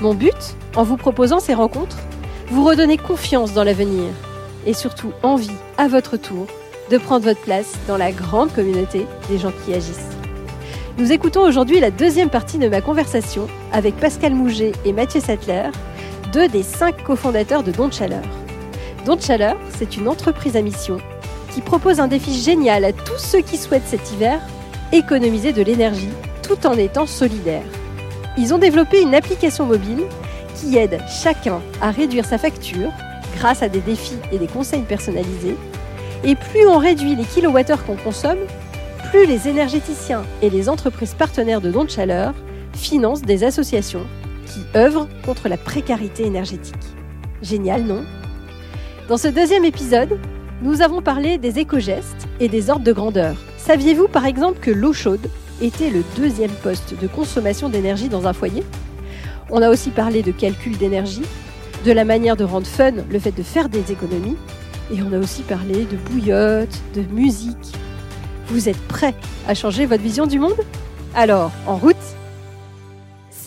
Mon but, en vous proposant ces rencontres, vous redonner confiance dans l'avenir et surtout envie, à votre tour, de prendre votre place dans la grande communauté des gens qui agissent. Nous écoutons aujourd'hui la deuxième partie de ma conversation avec Pascal Mouget et Mathieu Sattler, deux des cinq cofondateurs de Don de Chaleur. Don de Chaleur, c'est une entreprise à mission qui propose un défi génial à tous ceux qui souhaitent cet hiver économiser de l'énergie tout en étant solidaires. Ils ont développé une application mobile qui aide chacun à réduire sa facture grâce à des défis et des conseils personnalisés. Et plus on réduit les kilowattheures qu'on consomme, plus les énergéticiens et les entreprises partenaires de dons de chaleur financent des associations qui œuvrent contre la précarité énergétique. Génial, non? Dans ce deuxième épisode, nous avons parlé des éco-gestes et des ordres de grandeur. Saviez-vous par exemple que l'eau chaude était le deuxième poste de consommation d'énergie dans un foyer. On a aussi parlé de calcul d'énergie, de la manière de rendre fun le fait de faire des économies, et on a aussi parlé de bouillotte, de musique. Vous êtes prêts à changer votre vision du monde? Alors, en route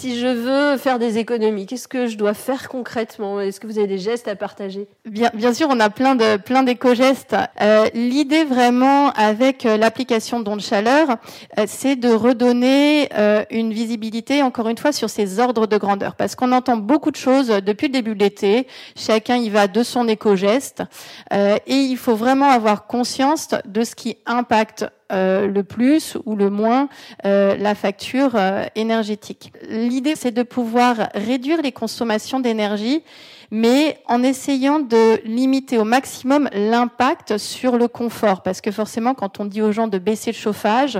si je veux faire des économies, qu'est-ce que je dois faire concrètement? Est-ce que vous avez des gestes à partager? Bien, bien sûr, on a plein de plein d'éco-gestes. Euh, L'idée vraiment avec euh, l'application Don de Chaleur, euh, c'est de redonner euh, une visibilité, encore une fois, sur ces ordres de grandeur, parce qu'on entend beaucoup de choses depuis le début de l'été. Chacun y va de son éco-geste, et il faut vraiment avoir conscience de ce qui impacte euh, le plus ou le moins euh, la facture euh, énergétique. L'idée, c'est de pouvoir réduire les consommations d'énergie mais en essayant de limiter au maximum l'impact sur le confort, parce que forcément, quand on dit aux gens de baisser le chauffage,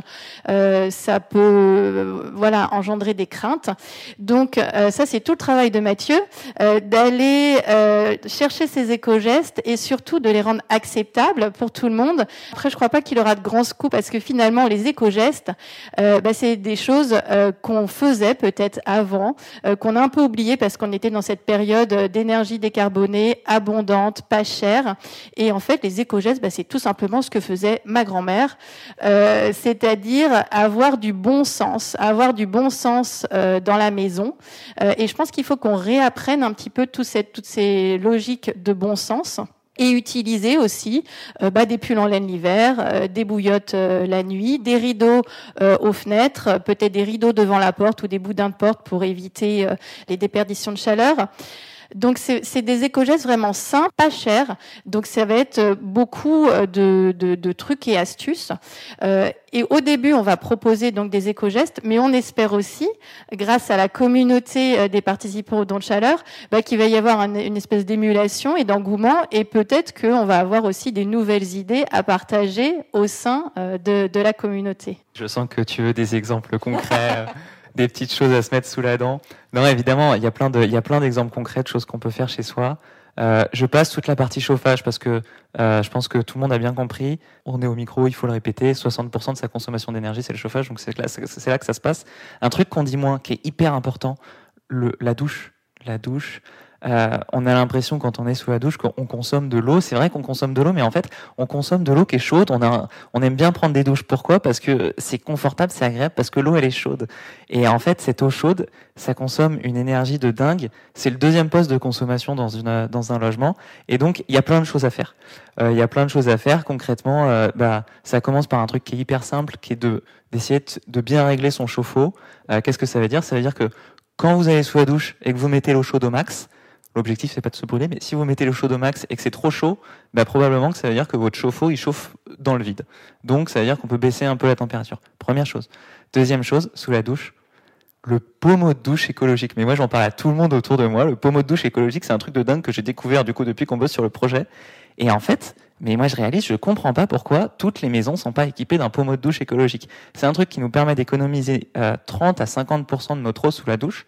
euh, ça peut, euh, voilà, engendrer des craintes. Donc euh, ça, c'est tout le travail de Mathieu, euh, d'aller euh, chercher ces éco-gestes et surtout de les rendre acceptables pour tout le monde. Après, je crois pas qu'il aura de grands scoops, parce que finalement, les éco-gestes, bah, c'est des choses qu'on faisait peut-être avant, qu'on a un peu oublié parce qu'on était dans cette période d'énergie énergie décarbonée, abondante, pas chère. Et en fait, les éco-gestes, bah, c'est tout simplement ce que faisait ma grand-mère, euh, c'est-à-dire avoir du bon sens, avoir du bon sens euh, dans la maison. Euh, et je pense qu'il faut qu'on réapprenne un petit peu toutes ces logiques de bon sens et utiliser aussi bah, des pulls en laine l'hiver, des bouillottes la nuit, des rideaux aux fenêtres, peut-être des rideaux devant la porte ou des boudins de porte pour éviter les déperditions de chaleur. Donc c'est des éco-gestes vraiment simples, pas chers. Donc ça va être euh, beaucoup euh, de, de, de trucs et astuces. Euh, et au début, on va proposer donc des éco-gestes, mais on espère aussi, grâce à la communauté des participants au don de chaleur, bah, qu'il va y avoir une espèce d'émulation et d'engouement, et peut-être qu'on va avoir aussi des nouvelles idées à partager au sein de, de la communauté. Je sens que tu veux des exemples concrets des petites choses à se mettre sous la dent. Non, évidemment, il y a plein de, il y a plein d'exemples concrets de choses qu'on peut faire chez soi. Euh, je passe toute la partie chauffage parce que euh, je pense que tout le monde a bien compris. On est au micro, il faut le répéter. 60% de sa consommation d'énergie, c'est le chauffage, donc c'est là, que ça se passe. Un truc qu'on dit moins, qui est hyper important, la douche. La douche. Euh, on a l'impression quand on est sous la douche qu'on consomme de l'eau. C'est vrai qu'on consomme de l'eau, mais en fait, on consomme de l'eau qui est chaude. On, a, on aime bien prendre des douches. Pourquoi? Parce que c'est confortable, c'est agréable, parce que l'eau, elle est chaude. Et en fait, cette eau chaude, ça consomme une énergie de dingue. C'est le deuxième poste de consommation dans, une, dans un logement. Et donc, il y a plein de choses à faire. Euh, il y a plein de choses à faire. Concrètement, euh, bah, ça commence par un truc qui est hyper simple, qui est de d'essayer de bien régler son chauffe-eau. Qu'est-ce que ça veut dire? Ça veut dire que quand vous allez sous la douche et que vous mettez l'eau chaude au max, L'objectif, c'est pas de se brûler, mais si vous mettez le chaud au max et que c'est trop chaud, bah, probablement que ça veut dire que votre chauffe-eau, il chauffe dans le vide. Donc, ça veut dire qu'on peut baisser un peu la température. Première chose. Deuxième chose, sous la douche, le pommeau de douche écologique. Mais moi, j'en parle à tout le monde autour de moi. Le pommeau de douche écologique, c'est un truc de dingue que j'ai découvert, du coup, depuis qu'on bosse sur le projet. Et en fait, mais moi, je réalise, je comprends pas pourquoi toutes les maisons sont pas équipées d'un pommeau de douche écologique. C'est un truc qui nous permet d'économiser 30 euh, à 50% de notre eau sous la douche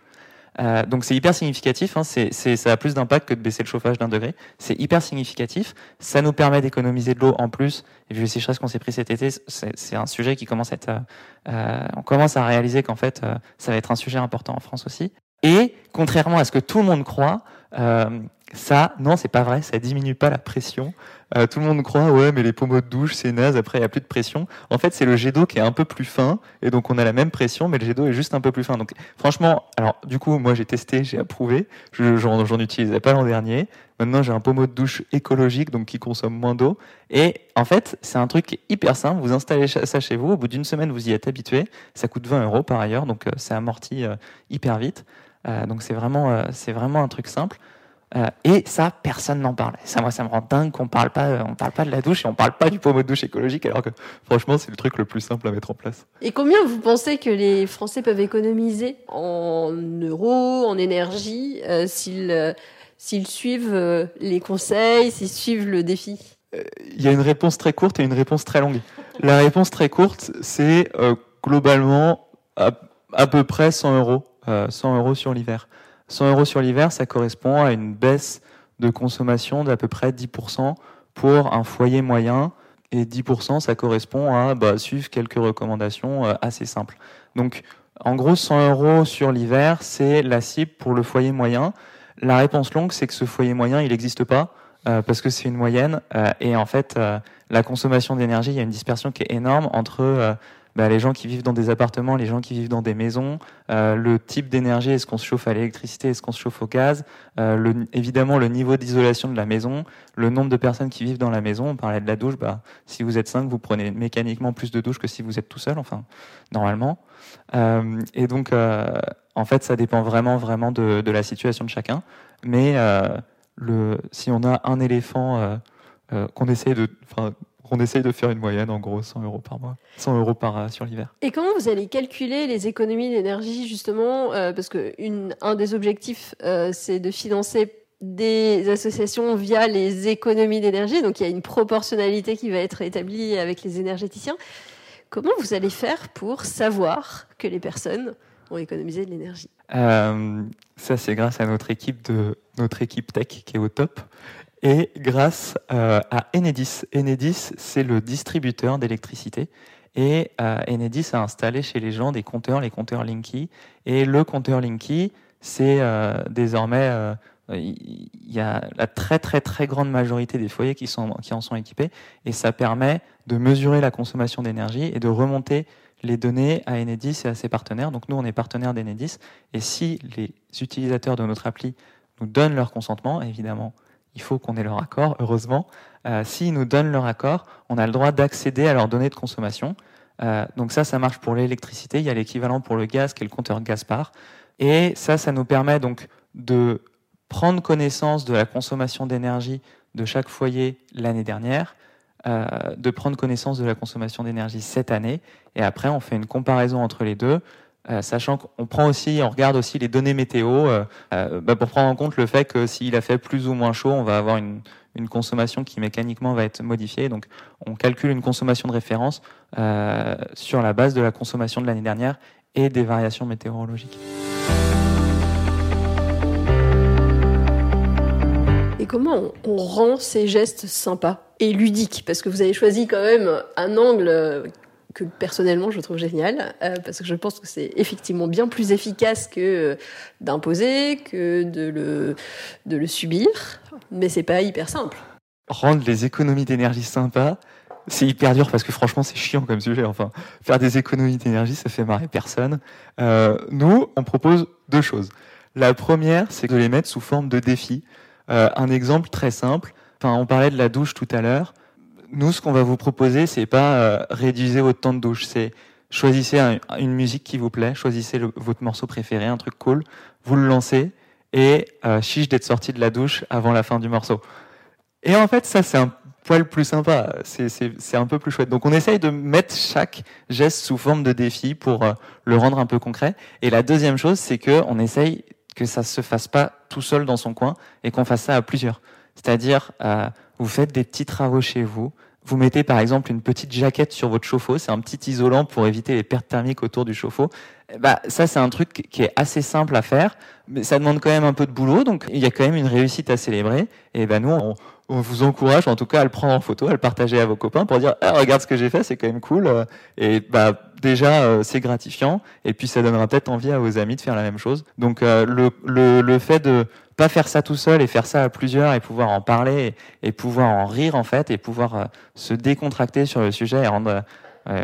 Euh, donc c'est hyper significatif, hein, c'est, ça a plus d'impact que de baisser le chauffage d'un degré. C'est hyper significatif, ça nous permet d'économiser de l'eau en plus. Et vu les sécheresses qu'on s'est pris cet été, c'est, un sujet qui commence à être... Euh, euh, on commence à réaliser qu'en fait, ça va être un sujet important en France aussi. Et contrairement à ce que tout le monde croit, ça, non, c'est pas vrai, ça diminue pas la pression. Euh, tout le monde croit, ouais, mais les pommeaux de douche, c'est naze, après il n'y a plus de pression. En fait, c'est le jet d'eau qui est un peu plus fin, et donc on a la même pression, mais le jet d'eau est juste un peu plus fin. Donc franchement, alors du coup, moi j'ai testé, j'ai approuvé, j'en utilisais pas l'an dernier. Maintenant, j'ai un pommeau de douche écologique, donc qui consomme moins d'eau. Et en fait, c'est un truc hyper simple. Vous installez ça chez vous, au bout d'une semaine, vous y êtes habitué. Ça coûte 20 euros par ailleurs, donc euh, c'est amorti euh, hyper vite. donc c'est vraiment, c'est vraiment un truc simple. Euh, et ça, personne n'en parle. ça, moi, ça me rend dingue qu'on parle pas, on parle pas de la douche et on parle pas du pommeau de douche écologique, alors que franchement, c'est le truc le plus simple à mettre en place. Et combien vous pensez que les Français peuvent économiser en euros, en énergie, euh, s'ils euh, s'ils suivent les conseils, s'ils suivent le défi? Il y a une réponse très courte et une réponse très longue. La réponse très courte, c'est globalement à, à, peu près 100 euros, 100 euros sur l'hiver. 100 euros sur l'hiver, ça correspond à une baisse de consommation d'à peu près 10% pour un foyer moyen. Et 10%, ça correspond à bah, suivre quelques recommandations euh, assez simples. Donc, en gros, 100 euros sur l'hiver, c'est la cible pour le foyer moyen. La réponse longue, c'est que ce foyer moyen, il n'existe pas euh, parce que c'est une moyenne. Euh, et en fait, la consommation d'énergie, il y a une dispersion qui est énorme entre bah, les gens qui vivent dans des appartements, les gens qui vivent dans des maisons, euh, le type d'énergie, est-ce qu'on se chauffe à l'électricité, est-ce qu'on se chauffe au gaz, euh, évidemment le niveau d'isolation de la maison, le nombre de personnes qui vivent dans la maison. On parlait de la douche, bah, si vous êtes cinq, vous prenez mécaniquement plus de douche que si vous êtes tout seul, enfin, normalement. Euh, et donc, en fait, ça dépend vraiment, vraiment de, la situation de chacun. Mais si on a un éléphant qu'on essaie de, on essaye de faire une moyenne, en gros, 100 euros par mois, 100 euros par euh, sur l'hiver. Et comment vous allez calculer les économies d'énergie, justement euh, Parce que un des objectifs, euh, c'est de financer des associations via les économies d'énergie. Donc, il y a une proportionnalité qui va être établie avec les énergéticiens. Comment vous allez faire pour savoir que les personnes ont économisé de l'énergie? Ça, c'est grâce à notre équipe de notre équipe tech qui est au top et grâce euh, à Enedis. Enedis, c'est le distributeur d'électricité. Et euh, Enedis a installé chez les gens des compteurs, les compteurs Linky. Et le compteur Linky, c'est euh, désormais, il y a la très très très grande majorité des foyers qui, sont, qui en sont équipés. Et ça permet de mesurer la consommation d'énergie et de remonter les données à Enedis et à ses partenaires. Donc nous, on est partenaire d'Enedis. Et si les utilisateurs de notre appli nous donnent leur consentement, évidemment, il faut qu'on ait leur accord, heureusement. Euh, S'ils nous donnent leur accord, on a le droit d'accéder à leurs données de consommation. Euh, donc ça, ça marche pour l'électricité. Il y a l'équivalent pour le gaz, qui est le compteur Gaspard. Et ça, ça nous permet donc de prendre connaissance de la consommation d'énergie de chaque foyer l'année dernière, euh, de prendre connaissance de la consommation d'énergie cette année, et après on fait une comparaison entre les deux euh, sachant qu'on prend aussi, on regarde aussi les données météo euh, euh, bah, pour prendre en compte le fait que s'il a fait plus ou moins chaud, on va avoir une, une, consommation qui mécaniquement va être modifiée. Donc, on calcule une consommation de référence sur la base de la consommation de l'année dernière et des variations météorologiques. Et comment on rend ces gestes sympas et ludiques? Parce que vous avez choisi quand même un angle que personnellement je trouve génial, euh, parce que je pense que c'est effectivement bien plus efficace que euh, d'imposer, que de le, de le subir, mais c'est pas hyper simple. Rendre les économies d'énergie sympas, c'est hyper dur parce que franchement c'est chiant comme sujet. Enfin, faire des économies d'énergie, ça fait marrer personne. Euh, nous, on propose deux choses. La première, c'est de les mettre sous forme de défi. un exemple très simple. Enfin, on parlait de la douche tout à l'heure nous, ce qu'on va vous proposer, c'est pas euh, réduisez votre temps de douche, c'est choisissez une musique qui vous plaît, choisissez votre morceau préféré, un truc cool, vous le lancez et euh, chiche d'être sorti de la douche avant la fin du morceau. Et en fait, ça, c'est un poil plus sympa, c'est un peu plus chouette. Donc on essaye de mettre chaque geste sous forme de défi pour euh, le rendre un peu concret. Et la deuxième chose, c'est que on essaye que ça se fasse pas tout seul dans son coin et qu'on fasse ça à plusieurs. C'est-à-dire, euh, vous faites des petits travaux chez vous, vous mettez par exemple une petite jaquette sur votre chauffe-eau, c'est un petit isolant pour éviter les pertes thermiques autour du chauffe-eau. Bah, ça, c'est un truc qui est assez simple à faire, mais ça demande quand même un peu de boulot, donc il y a quand même une réussite à célébrer. Et ben nous, on, on vous encourage en tout cas à le prendre en photo, à le partager à vos copains pour dire ah, regarde ce que j'ai fait, c'est quand même cool. Et bah déjà euh, c'est gratifiant et puis ça donnera peut-être envie à vos amis de faire la même chose. Donc euh, le, le, le fait de pas faire ça tout seul et faire ça à plusieurs et pouvoir en parler et, pouvoir en rire en fait et pouvoir euh, se décontracter sur le sujet et rendre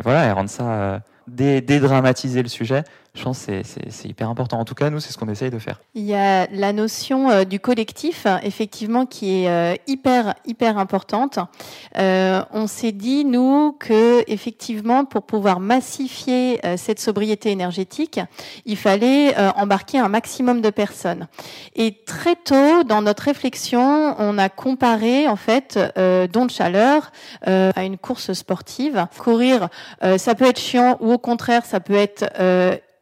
voilà et rendre ça dédramatiser le sujet je pense que c'est hyper important. En tout cas, nous, c'est ce qu'on essaye de faire. Il y a la notion euh, du collectif, effectivement, qui est euh, hyper, hyper importante. Euh, on s'est dit, nous, que effectivement, pour pouvoir massifier cette sobriété énergétique, il fallait embarquer un maximum de personnes. Et très tôt, dans notre réflexion, on a comparé, en fait, don de chaleur à une course sportive. Courir, ça peut être chiant ou au contraire, ça peut être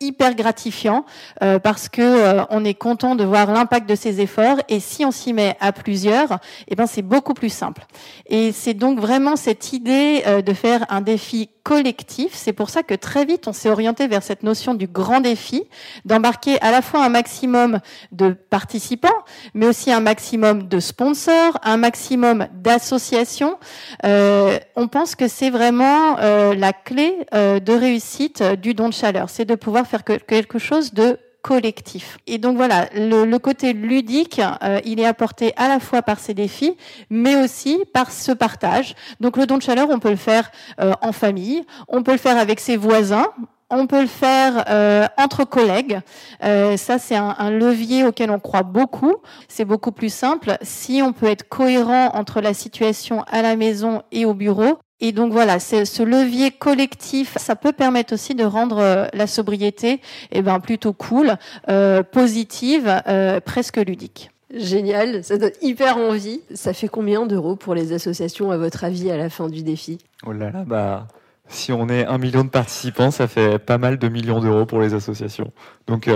hyper gratifiant euh, parce que euh, on est content de voir l'impact de ses efforts et si on s'y met à plusieurs, eh ben c'est beaucoup plus simple. Et c'est donc vraiment cette idée euh, de faire un défi collectif. C'est pour ça que très vite on s'est orienté vers cette notion du grand défi, d'embarquer à la fois un maximum de participants, mais aussi un maximum de sponsors, un maximum d'associations. on pense que c'est vraiment la clé de réussite du don de chaleur, c'est de pouvoir faire quelque chose de collectif. Et donc voilà, le, côté ludique, euh, il est apporté à la fois par ces défis, mais aussi par ce partage. Donc le don de chaleur, on peut le faire euh, en famille, on peut le faire avec ses voisins, on peut le faire euh, entre collègues. ça, c'est un, un, levier auquel on croit beaucoup. C'est beaucoup plus simple. Si on peut être cohérent entre la situation à la maison et au bureau, et donc voilà, ce levier collectif, ça peut permettre aussi de rendre euh, la sobriété eh ben, plutôt cool, euh, positive, euh, presque ludique. Génial, ça donne hyper envie. Ça fait combien d'euros pour les associations, à votre avis, à la fin du défi? Oh là là, bah, si on est un million de participants, ça fait pas mal de millions d'euros pour les associations. Donc,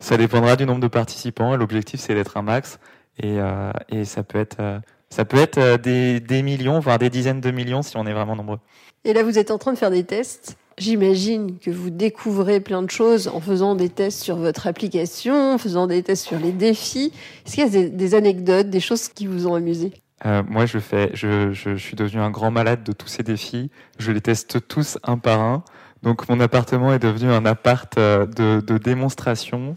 ça dépendra du nombre de participants. L'objectif, c'est d'être un max. Et, et ça peut être ça peut être euh, des, des, millions, voire des dizaines de millions si on est vraiment nombreux. Et là, vous êtes en train de faire des tests. J'imagine que vous découvrez plein de choses en faisant des tests sur votre application, en faisant des tests sur les défis. Est-ce qu'il y a des, anecdotes, des choses qui vous ont amusé? Euh, moi, je fais, je, je, suis devenu un grand malade de tous ces défis. Je les teste tous un par un. Donc, mon appartement est devenu un appart euh, de, de démonstration.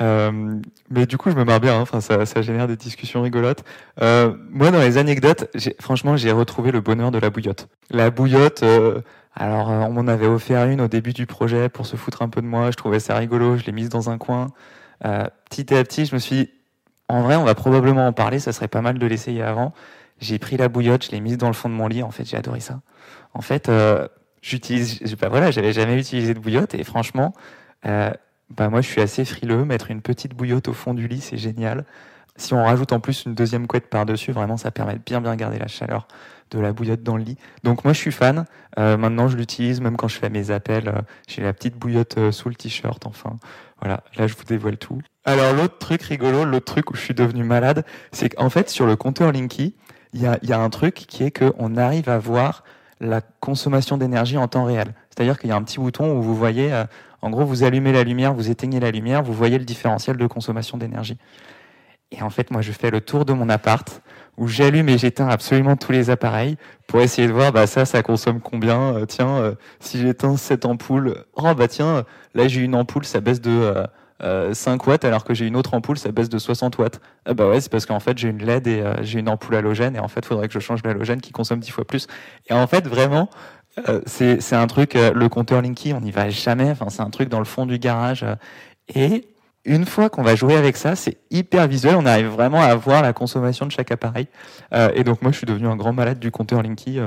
Euh, mais du coup, je me marre bien. Hein. Enfin, ça, ça, génère des discussions rigolotes. Euh, moi, dans les anecdotes, franchement, j'ai retrouvé le bonheur de la bouillotte. La bouillotte. Euh, alors, euh, on m'en avait offert une au début du projet pour se foutre un peu de moi. Je trouvais ça rigolo. Je l'ai mise dans un coin. Euh, petit à petit, je me suis dit, en vrai, on va probablement en parler. Ça serait pas mal de l'essayer avant. J'ai pris la bouillotte, je l'ai mise dans le fond de mon lit. En fait, j'ai adoré ça. En fait, j'utilise, pas voilà, j'avais jamais utilisé de bouillotte et franchement, euh, bah moi je suis assez frileux, mettre une petite bouillotte au fond du lit, c'est génial. Si on rajoute en plus une deuxième couette par-dessus, vraiment ça permet de bien bien garder la chaleur de la bouillotte dans le lit. Donc moi je suis fan. Euh, maintenant je l'utilise même quand je fais mes appels. Euh, j'ai la petite bouillotte euh, sous le t-shirt. Enfin voilà, là je vous dévoile tout. Alors l'autre truc rigolo, l'autre truc où je suis devenu malade, c'est qu'en fait sur le compteur Linky, il y a, y a un truc qui est qu'on arrive à voir la consommation d'énergie en temps réel. C'est-à-dire qu'il y a un petit bouton où vous voyez en gros, vous allumez la lumière, vous éteignez la lumière, vous voyez le différentiel de consommation d'énergie. Et en fait, moi, je fais le tour de mon appart où j'allume et j'éteins absolument tous les appareils pour essayer de voir, bah ça, ça consomme combien. Euh, tiens, euh, si j'éteins cette ampoule, oh bah tiens, là j'ai une ampoule, ça baisse de euh, 5 watts, alors que j'ai une autre ampoule, ça baisse de 60 watts. Ah bah ouais, c'est parce qu'en fait j'ai une LED et euh, j'ai une ampoule halogène et en fait, il faudrait que je change l'halogène qui consomme 10 fois plus. Et en fait, vraiment, euh, c'est un truc, euh, le compteur Linky, on n'y va jamais. Enfin, c'est un truc dans le fond du garage. Euh, et une fois qu'on va jouer avec ça, c'est hyper visuel. On arrive vraiment à voir la consommation de chaque appareil. et donc moi, je suis devenu un grand malade du compteur Linky.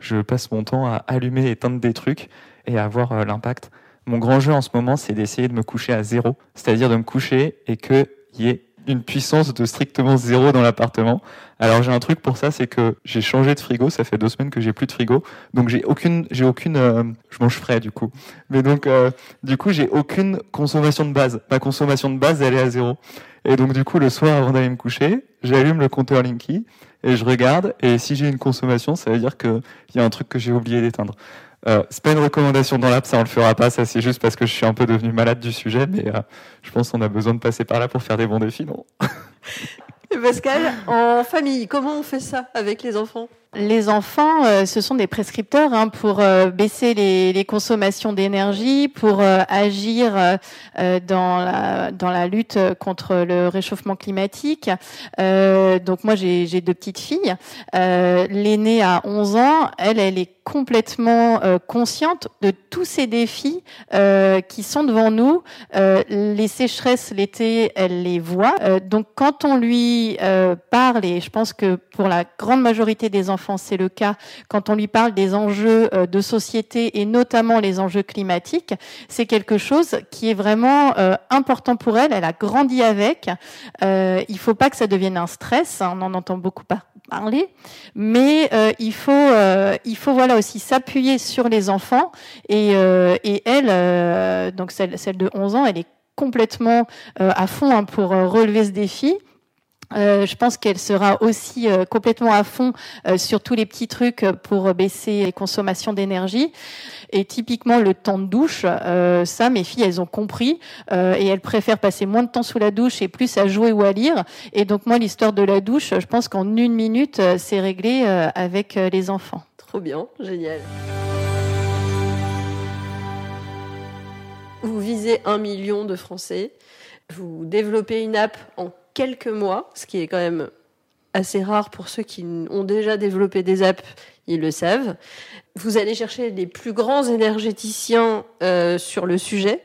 je passe mon temps à allumer et éteindre des trucs et à voir l'impact. Mon grand jeu en ce moment, c'est d'essayer de me coucher à zéro, c'est-à-dire de me coucher et qu'il y ait une puissance de strictement zéro dans l'appartement. Alors j'ai un truc pour ça, c'est que j'ai changé de frigo. Ça fait deux semaines que j'ai plus de frigo, donc j'ai aucune, j'ai aucune, euh, je mange frais du coup. Mais donc euh, du coup j'ai aucune consommation de base. Ma consommation de base elle est à zéro. Et donc du coup le soir avant d'aller me coucher, j'allume le compteur Linky et je regarde. Et si j'ai une consommation, ça veut dire qu'il y a un truc que j'ai oublié d'éteindre. Euh, c'est pas une recommandation dans l'app, ça on le fera pas, ça c'est juste parce que je suis un peu devenu malade du sujet, mais euh, je pense qu'on a besoin de passer par là pour faire des bons défis, non? Pascal, en famille, comment on fait ça avec les enfants? Les enfants, euh, ce sont des prescripteurs hein, pour euh, baisser les, consommations d'énergie, pour euh, agir dans, la, dans la lutte contre le réchauffement climatique. donc moi, j'ai deux petites filles. L'aînée a 11 ans. Elle, elle est complètement consciente de tous ces défis qui sont devant nous. les sécheresses l'été, elle les voit. donc quand on lui parle, et je pense que pour la grande majorité des enfants, c'est le cas quand on lui parle des enjeux euh, de société et notamment les enjeux climatiques. C'est quelque chose qui est vraiment euh, important pour elle. Elle a grandi avec. Euh, il faut pas que ça devienne un stress. Hein, on en entend beaucoup parler, mais il faut il faut voilà aussi s'appuyer sur les enfants et, elle donc celle, de 11 ans elle est complètement à fond hein, pour relever ce défi je pense qu'elle sera aussi euh, complètement à fond euh, sur tous les petits trucs pour baisser les consommations d'énergie. Et typiquement le temps de douche, ça, mes filles, elles ont compris et elles préfèrent passer moins de temps sous la douche et plus à jouer ou à lire. Et donc moi, l'histoire de la douche, je pense qu'en une minute, c'est réglé avec les enfants. Trop bien, génial. Vous visez un million de Français. Vous développez une app en quelques mois, ce qui est quand même assez rare pour ceux qui ont déjà développé des apps, ils le savent. Vous allez chercher les plus grands énergéticiens euh, sur le sujet.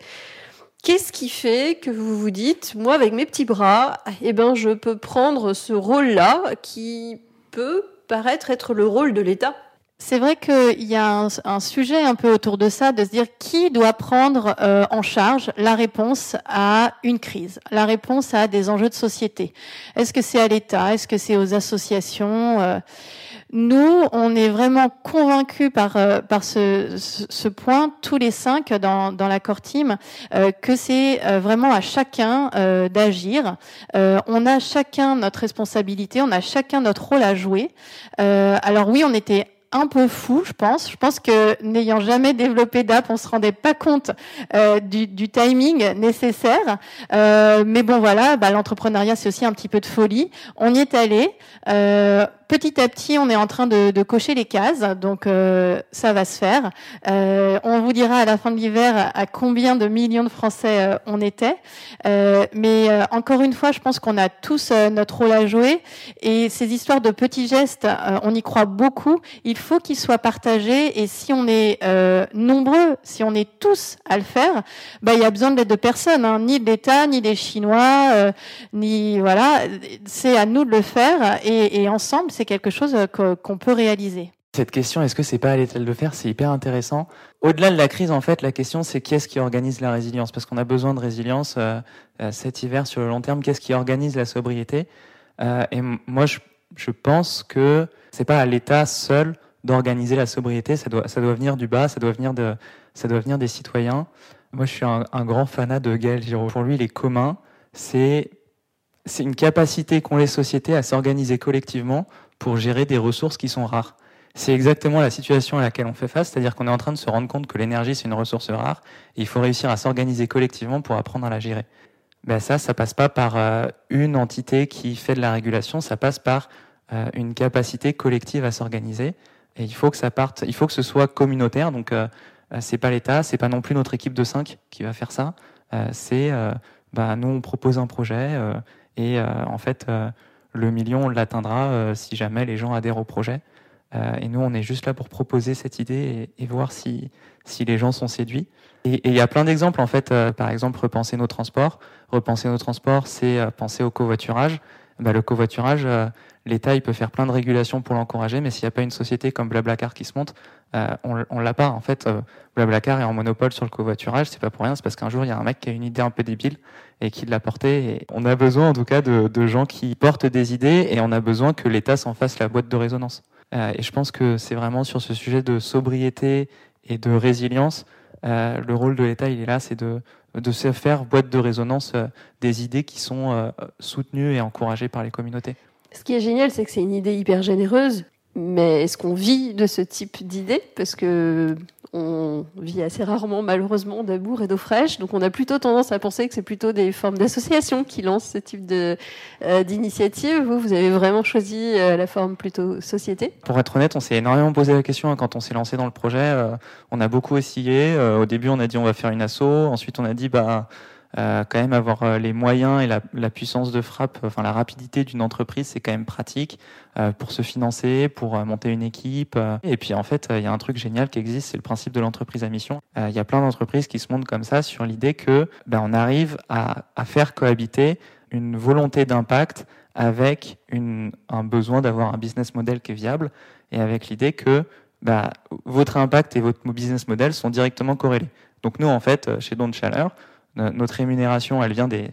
Qu'est-ce qui fait que vous vous dites, moi avec mes petits bras, eh ben je peux prendre ce rôle-là qui peut paraître être le rôle de l'État? C'est vrai qu'il y a un, sujet un peu autour de ça, de se dire qui doit prendre euh, en charge la réponse à une crise, la réponse à des enjeux de société. Est-ce que c'est à l'État? Est-ce que c'est aux associations? Euh? Nous, on est vraiment convaincus par euh, par ce, ce, point, tous les cinq dans, dans la core team, que c'est vraiment à chacun d'agir. on a chacun notre responsabilité, on a chacun notre rôle à jouer. alors oui, on était un peu fou, je pense. Je pense que n'ayant jamais développé d'app, on se rendait pas compte euh, du, du, timing nécessaire. Euh, mais bon, voilà, bah, l'entrepreneuriat c'est aussi un petit peu de folie. On y est allé. Euh, petit à petit, on est en train de, cocher les cases, donc euh, ça va se faire. Euh, on vous dira à la fin de l'hiver à combien de millions de Français euh, on était. mais encore une fois, je pense qu'on a tous notre rôle à jouer et ces histoires de petits gestes, on y croit beaucoup. Il faut qu'ils soient partagés et si on est nombreux, si on est tous à le faire, bah il y a besoin de l'aide de personne, hein, ni de l'État, ni des Chinois, ni voilà. C'est à nous de le faire et, ensemble quelque chose euh, qu'on peut réaliser. Cette question, est-ce que c'est pas à l'étal de faire C'est hyper intéressant. Au-delà de la crise, en fait, la question c'est qui est-ce qui organise la résilience? Parce qu'on a besoin de résilience euh, euh, cet hiver sur le long terme. Qu'est-ce qui organise la sobriété? Et moi, je, pense que c'est pas à l'État seul d'organiser la sobriété. Ça doit, ça doit venir du bas. Ça doit venir de, ça doit venir des citoyens. Moi, je suis un, grand fanat de Gaël Giraud. Pour lui, les communs, c'est c'est une capacité qu'ont les sociétés à s'organiser collectivement pour gérer des ressources qui sont rares. C'est exactement la situation à laquelle on fait face, c'est-à-dire qu'on est en train de se rendre compte que l'énergie c'est une ressource rare et il faut réussir à s'organiser collectivement pour apprendre à la gérer. Ben ça, ça passe pas par euh, une entité qui fait de la régulation, ça passe par euh, une capacité collective à s'organiser. Et il faut que ça parte, il faut que ce soit communautaire. Donc euh, c'est pas l'État, c'est pas non plus notre équipe de 5 qui va faire ça. c'est bah, nous on propose un projet et en fait le million, on l'atteindra euh, si jamais les gens adhèrent au projet. Euh, et nous, on est juste là pour proposer cette idée et, voir si, si les gens sont séduits. Et il y a plein d'exemples, en fait. Euh, par exemple, repenser nos transports. Repenser nos transports, c'est penser au covoiturage. bah, le covoiturage, l'État il peut faire plein de régulations pour l'encourager, mais s'il n'y a pas une société comme Blablacar qui se monte, on, on l'a pas. En fait, Blablacar est en monopole sur le covoiturage, c'est pas pour rien, c'est parce qu'un jour il y a un mec qui a une idée un peu débile et qui l'a portée. On a besoin en tout cas de, gens qui portent des idées et on a besoin que l'État s'en fasse la boîte de résonance. et je pense que c'est vraiment sur ce sujet de sobriété et de résilience euh, le rôle de l'État, il est là, c'est de, se faire boîte de résonance euh, des idées qui sont euh, soutenues et encouragées par les communautés. Ce qui est génial, c'est que c'est une idée hyper généreuse, mais est-ce qu'on vit de ce type d'idée Parce que on vit assez rarement, malheureusement, d'amour et d'eau fraîche. Donc, on a plutôt tendance à penser que c'est plutôt des formes d'associations qui lancent ce type de, euh, d'initiative. Vous, vous avez vraiment choisi euh, la forme plutôt société Pour être honnête, on s'est énormément posé la question hein, quand on s'est lancé dans le projet. Euh, on a beaucoup essayé. au début, on a dit on va faire une asso. Ensuite, on a dit bah euh, quand même avoir euh, les moyens et la, la, puissance de frappe, enfin la rapidité d'une entreprise, c'est quand même pratique euh, pour se financer, pour euh, monter une équipe. Et puis en fait, il y a un truc génial qui existe, c'est le principe de l'entreprise à mission. Il y a plein d'entreprises qui se montent comme ça sur l'idée que ben, on arrive à, à, faire cohabiter une volonté d'impact avec une, un besoin d'avoir un business model qui est viable et avec l'idée que bah, votre impact et votre business model sont directement corrélés. Donc nous, en fait, chez Don Chaleur, notre rémunération, elle vient des,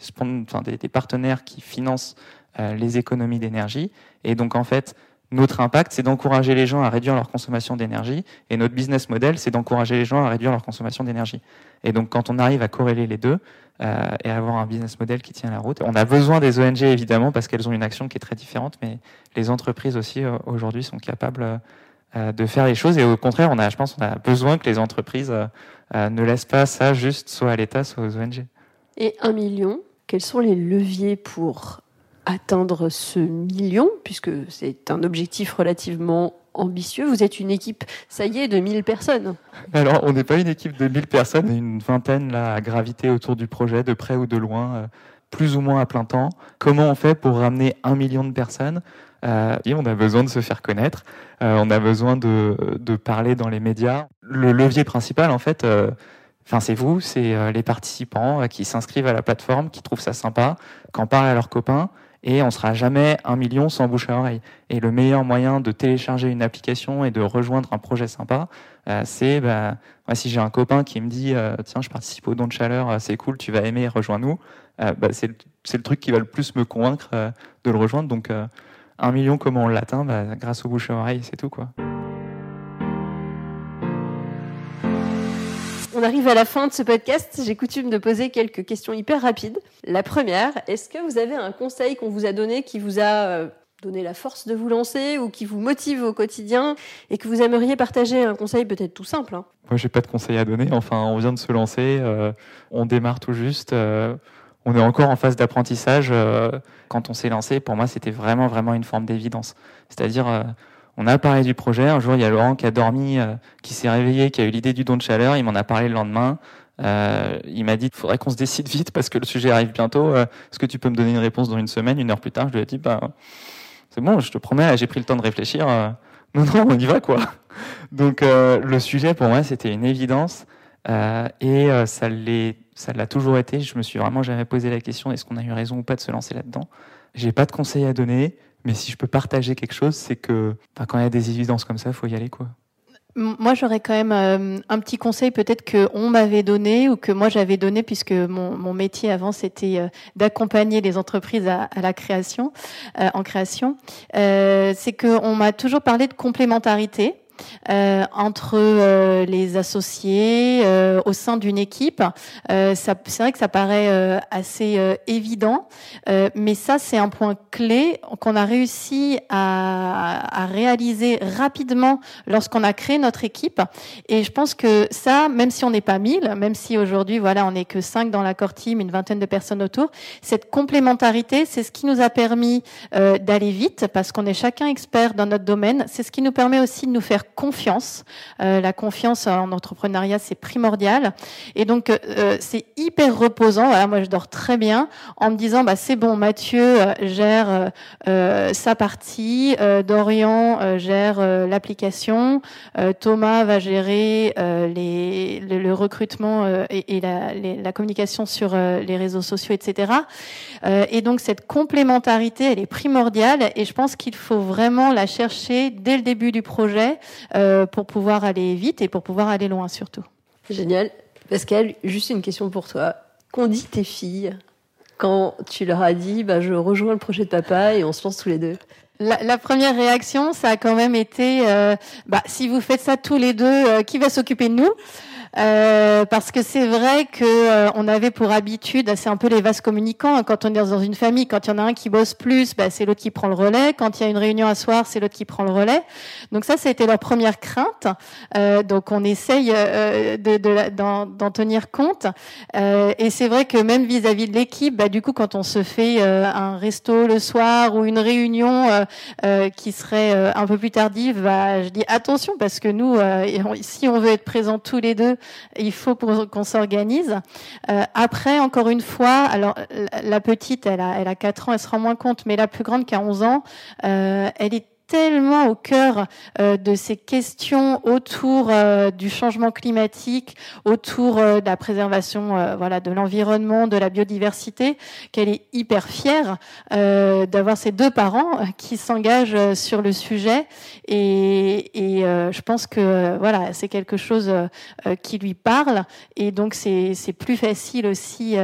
partenaires qui financent euh, les économies d'énergie. Et donc, en fait, notre impact, c'est d'encourager les gens à réduire leur consommation d'énergie. Et notre business model, c'est d'encourager les gens à réduire leur consommation d'énergie. Et donc, quand on arrive à corréler les deux euh, et avoir un business model qui tient la route, on a besoin des ONG évidemment parce qu'elles ont une action qui est très différente, mais les entreprises aussi euh, aujourd'hui sont capables euh, de faire les choses. Et au contraire, je pense, on a besoin que les entreprises ne laissent pas ça juste soit à l'État, soit aux ONG. Et un million, quels sont les leviers pour atteindre ce million, puisque c'est un objectif relativement ambitieux? Vous êtes une équipe, ça y est, de 1000 personnes. Alors, on n'est pas une équipe de 1000 personnes, une vingtaine là, à graviter autour du projet, de près ou de loin, plus ou moins à plein temps. Comment on fait pour ramener un million de personnes? Euh, on a besoin de se faire connaître, euh, on a besoin de, parler dans les médias. Le levier principal, en fait, euh, c'est vous, c'est les participants qui s'inscrivent à la plateforme, qui trouvent ça sympa, qui en parlent à leurs copains, et on sera jamais un million sans bouche à oreille. Et le meilleur moyen de télécharger une application et de rejoindre un projet sympa, c'est bah, si j'ai un copain qui me dit tiens je participe au don de chaleur, c'est cool, tu vas aimer, rejoins-nous, bah, c'est le, le, truc qui va le plus me convaincre de le rejoindre. Donc un million, comment on l'atteint bah, Grâce aux bouche à oreille, c'est tout quoi. On arrive à la fin de ce podcast. J'ai coutume de poser quelques questions hyper rapides. La première, est-ce que vous avez un conseil qu'on vous a donné qui vous a euh, donné la force de vous lancer ou qui vous motive au quotidien et que vous aimeriez partager Un conseil peut-être tout simple. Hein? Moi, j'ai pas de conseil à donner. Enfin, on vient de se lancer, euh, on démarre tout juste. Euh, on est encore en phase d'apprentissage. Euh, quand on s'est lancé, pour moi, c'était vraiment, vraiment une forme d'évidence. C'est-à-dire, euh, on a parlé du projet. Un jour, il y a Laurent qui a dormi, euh, qui s'est réveillé, qui a eu l'idée du don de chaleur. Il m'en a parlé le lendemain. il m'a dit, il faudrait qu'on se décide vite parce que le sujet arrive bientôt. Est-ce que tu peux me donner une réponse dans une semaine Une heure plus tard, je lui ai dit, bah, c'est bon, je te promets, j'ai pris le temps de réfléchir. non, non, on y va, quoi. Donc, le sujet, pour moi, c'était une évidence. et ça l'est ça l'a toujours été. Je me suis vraiment jamais posé la question est-ce qu'on a eu raison ou pas de se lancer là-dedans. J'ai pas de conseils à donner, mais si je peux partager quelque chose, c'est que quand il y a des évidences comme ça, faut y aller quoi. Moi, j'aurais quand même euh, un petit conseil peut-être que on m'avait donné ou que moi j'avais donné puisque mon, métier avant c'était euh, d'accompagner les entreprises à, la création, euh, en création. c'est que on m'a toujours parlé de complémentarité. Euh, entre euh, les associés euh, au sein d'une équipe. c'est vrai que ça paraît assez évident, mais ça c'est un point clé qu'on a réussi à, à réaliser rapidement lorsqu'on a créé notre équipe. Et je pense que ça, même si on n'est pas mille, même si aujourd'hui voilà on n'est que cinq dans la core team, une vingtaine de personnes autour, cette complémentarité, c'est ce qui nous a permis d'aller vite parce qu'on est chacun expert dans notre domaine. C'est ce qui nous permet aussi de nous faire confiance. la confiance en entrepreneuriat, c'est primordial. Et donc, c'est hyper reposant. moi, je dors très bien en me disant, bah, c'est bon, Mathieu gère sa partie, Dorian gère l'application, Thomas va gérer les, le, recrutement et, la, la, communication sur les réseaux sociaux, etc. et donc, cette complémentarité, elle est primordiale et je pense qu'il faut vraiment la chercher dès le début du projet euh, pour pouvoir aller vite et pour pouvoir aller loin surtout. Génial. Pascal, juste une question pour toi. Qu'ont dit tes filles quand tu leur as dit bah, je rejoins le projet de papa et on se lance tous les deux? La, première réaction, ça a quand même été euh, bah, si vous faites ça tous les deux, euh, qui va s'occuper de nous? Euh, parce que c'est vrai que euh, on avait pour habitude, c'est un peu les vases communicants. Hein, quand on est dans une famille, quand il y en a un qui bosse plus, bah, c'est l'autre qui prend le relais. Quand il y a une réunion à soir, c'est l'autre qui prend le relais. Donc ça, été leur première crainte. Euh, donc on essaye euh, de, d'en, tenir compte. et c'est vrai que même vis-à-vis de l'équipe, bah, du coup, quand on se fait un resto le soir ou une réunion qui serait un peu plus tardive, bah, je dis attention parce que nous, si on veut être présents tous les deux il faut qu'on s'organise. Euh, après, encore une fois, alors la petite, elle a, elle a 4 ans, elle se rend moins compte, mais la plus grande qui a 11 ans, euh, elle est tellement au cœur euh, de ces questions autour euh, du changement climatique, autour euh, de la préservation voilà de l'environnement, de la biodiversité, qu'elle est hyper fière d'avoir ces deux parents qui s'engagent sur le sujet. Et, et je pense que voilà c'est quelque chose qui lui parle. Et donc c'est plus facile aussi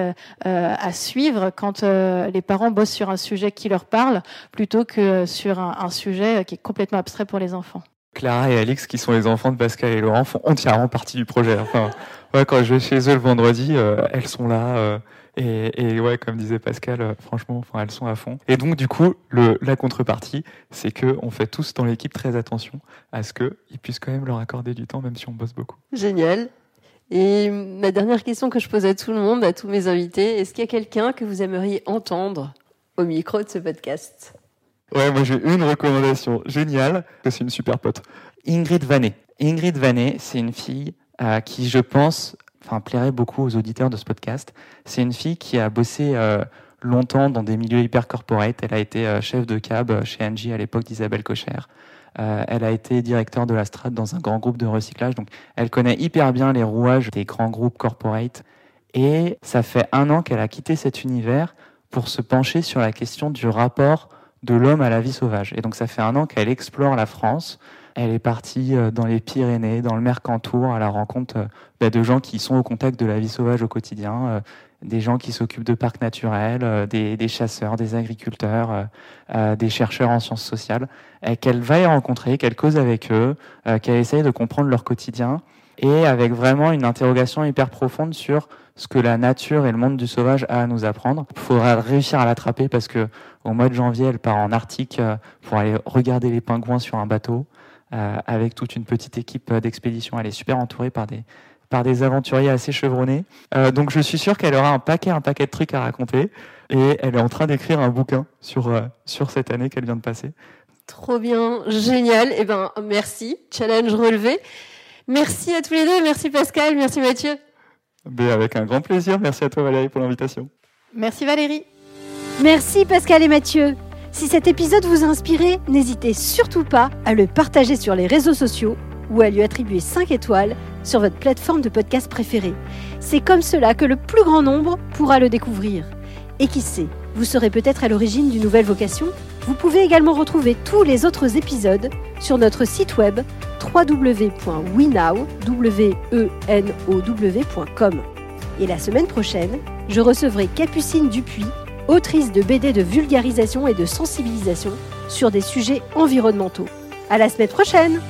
à suivre quand les parents bossent sur un sujet qui leur parle plutôt que sur un sujet euh, qui est complètement abstrait pour les enfants. Clara et Alix, qui sont les enfants de Pascal et Laurent, font entièrement partie du projet. Enfin, quand je vais chez eux le vendredi, euh, elles sont là. Euh, et, ouais, comme disait Pascal, franchement, enfin, elles sont à fond. Et donc, du coup, le, la contrepartie, c'est que on fait tous dans l'équipe très attention à ce qu'ils puissent quand même leur accorder du temps, même si on bosse beaucoup. Génial. Et ma dernière question que je pose à tout le monde, à tous mes invités, est-ce qu'il y a quelqu'un que vous aimeriez entendre au micro de ce podcast? Ouais, moi j'ai une recommandation géniale, c'est une super pote. Ingrid Vanet. Ingrid Vanet, c'est une fille à qui je pense, enfin, plairait beaucoup aux auditeurs de ce podcast. C'est une fille qui a bossé euh, longtemps dans des milieux hyper corporate. Elle a été euh, chef de cab chez Angie à l'époque d'Isabelle Cocher. Euh, elle a été directeur de la Strat dans un grand groupe de recyclage. Donc, elle connaît hyper bien les rouages des grands groupes corporate. Et ça fait un an qu'elle a quitté cet univers pour se pencher sur la question du rapport de l'homme à la vie sauvage. Et donc ça fait un an qu'elle explore la France. Elle est partie euh, dans les Pyrénées, dans le Mercantour, à la rencontre euh, bah, de gens qui sont au contact de la vie sauvage au quotidien, euh, des gens qui s'occupent de parcs naturels, des, chasseurs, des agriculteurs, des chercheurs en sciences sociales, qu'elle va y rencontrer, qu'elle cause avec eux, qu'elle essaye de comprendre leur quotidien, et avec vraiment une interrogation hyper profonde sur ce que la nature et le monde du sauvage a à nous apprendre. Il faudra réussir à l'attraper parce que au mois de janvier, elle part en Arctique euh, pour aller regarder les pingouins sur un bateau euh, avec toute une petite équipe euh, d'expédition. Elle est super entourée par des par des aventuriers assez chevronnés. donc je suis sûr qu'elle aura un paquet un paquet de trucs à raconter et elle est en train d'écrire un bouquin sur sur cette année qu'elle vient de passer. Trop bien, génial. Eh ben merci, challenge relevé. Merci à tous les deux, merci Pascal, merci Mathieu. Ben, avec un grand plaisir. Merci à toi Valérie pour l'invitation. Merci Valérie. Merci Pascal et Mathieu. Si cet épisode vous a inspiré, n'hésitez surtout pas à le partager sur les réseaux sociaux ou à lui attribuer 5 étoiles sur votre plateforme de podcast préférée. C'est comme cela que le plus grand nombre pourra le découvrir. Et qui sait, vous serez peut-être à l'origine d'une nouvelle vocation Vous pouvez également retrouver tous les autres épisodes sur notre site web www.wenow.com. Et la semaine prochaine, je recevrai Capucine Dupuis, autrice de BD de vulgarisation et de sensibilisation sur des sujets environnementaux. À la semaine prochaine!